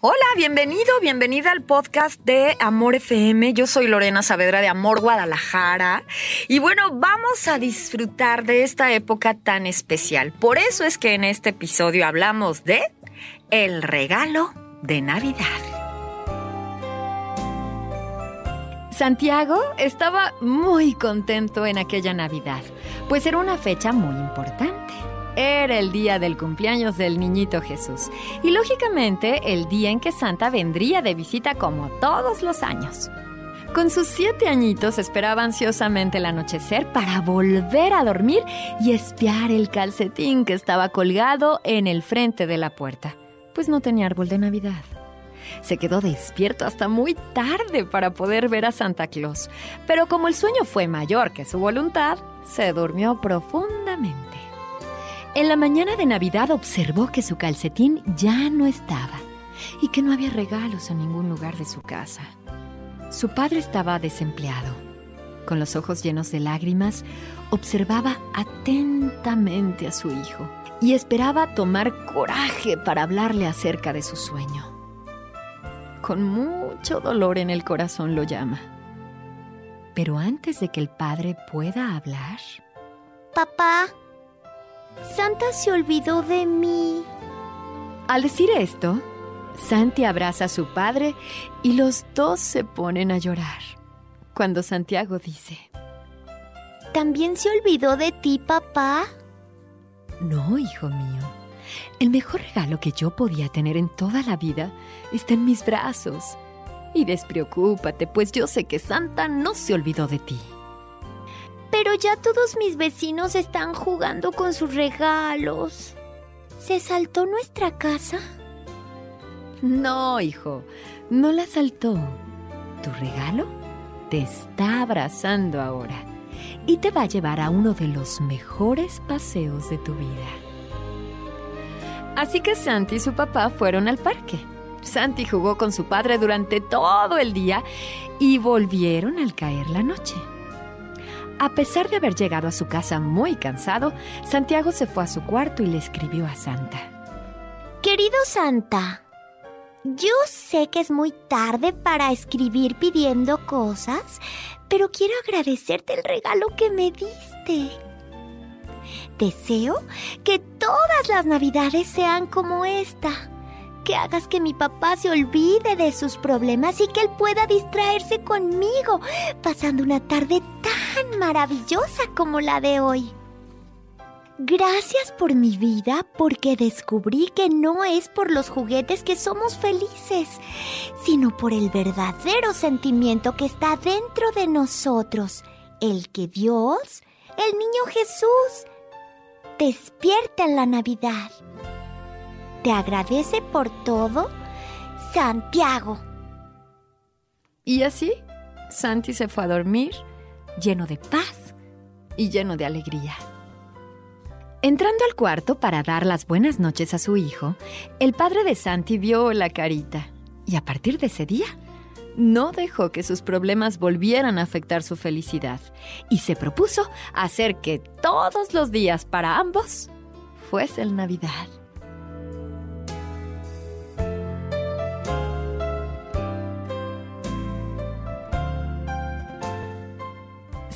Hola, bienvenido, bienvenida al podcast de Amor FM. Yo soy Lorena Saavedra de Amor Guadalajara. Y bueno, vamos a disfrutar de esta época tan especial. Por eso es que en este episodio hablamos de el regalo de Navidad. Santiago estaba muy contento en aquella Navidad, pues era una fecha muy importante. Era el día del cumpleaños del niñito Jesús y lógicamente el día en que Santa vendría de visita como todos los años. Con sus siete añitos esperaba ansiosamente el anochecer para volver a dormir y espiar el calcetín que estaba colgado en el frente de la puerta, pues no tenía árbol de Navidad. Se quedó despierto hasta muy tarde para poder ver a Santa Claus, pero como el sueño fue mayor que su voluntad, se durmió profundamente. En la mañana de Navidad observó que su calcetín ya no estaba y que no había regalos en ningún lugar de su casa. Su padre estaba desempleado. Con los ojos llenos de lágrimas, observaba atentamente a su hijo y esperaba tomar coraje para hablarle acerca de su sueño. Con mucho dolor en el corazón lo llama. Pero antes de que el padre pueda hablar... Papá, Santa se olvidó de mí. Al decir esto, Santi abraza a su padre y los dos se ponen a llorar. Cuando Santiago dice, ¿También se olvidó de ti, papá? No, hijo mío. El mejor regalo que yo podía tener en toda la vida está en mis brazos. Y despreocúpate, pues yo sé que Santa no se olvidó de ti. Pero ya todos mis vecinos están jugando con sus regalos. ¿Se saltó nuestra casa? No, hijo, no la saltó. Tu regalo te está abrazando ahora y te va a llevar a uno de los mejores paseos de tu vida. Así que Santi y su papá fueron al parque. Santi jugó con su padre durante todo el día y volvieron al caer la noche. A pesar de haber llegado a su casa muy cansado, Santiago se fue a su cuarto y le escribió a Santa. Querido Santa, yo sé que es muy tarde para escribir pidiendo cosas, pero quiero agradecerte el regalo que me diste. Deseo que todas las navidades sean como esta. Que hagas que mi papá se olvide de sus problemas y que él pueda distraerse conmigo, pasando una tarde tan maravillosa como la de hoy. Gracias por mi vida porque descubrí que no es por los juguetes que somos felices, sino por el verdadero sentimiento que está dentro de nosotros, el que Dios, el niño Jesús, despierta en la Navidad. Te agradece por todo, Santiago. Y así, Santi se fue a dormir lleno de paz y lleno de alegría. Entrando al cuarto para dar las buenas noches a su hijo, el padre de Santi vio la carita y a partir de ese día no dejó que sus problemas volvieran a afectar su felicidad y se propuso hacer que todos los días para ambos fuesen Navidad.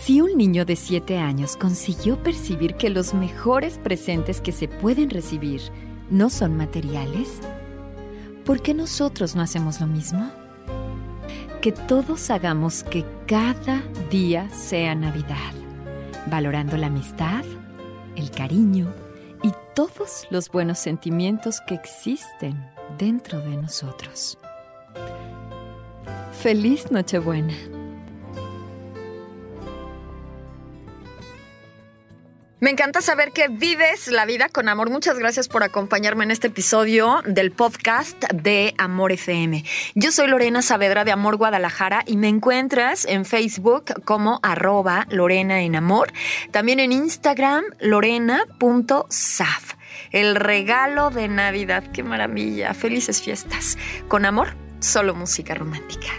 Si un niño de 7 años consiguió percibir que los mejores presentes que se pueden recibir no son materiales, ¿por qué nosotros no hacemos lo mismo? Que todos hagamos que cada día sea Navidad, valorando la amistad, el cariño y todos los buenos sentimientos que existen dentro de nosotros. Feliz Nochebuena. Me encanta saber que vives la vida con amor. Muchas gracias por acompañarme en este episodio del podcast de Amor FM. Yo soy Lorena Saavedra de Amor Guadalajara y me encuentras en Facebook como arroba Lorena en Amor. También en Instagram lorena.saf. El regalo de Navidad. Qué maravilla. Felices fiestas. Con amor, solo música romántica.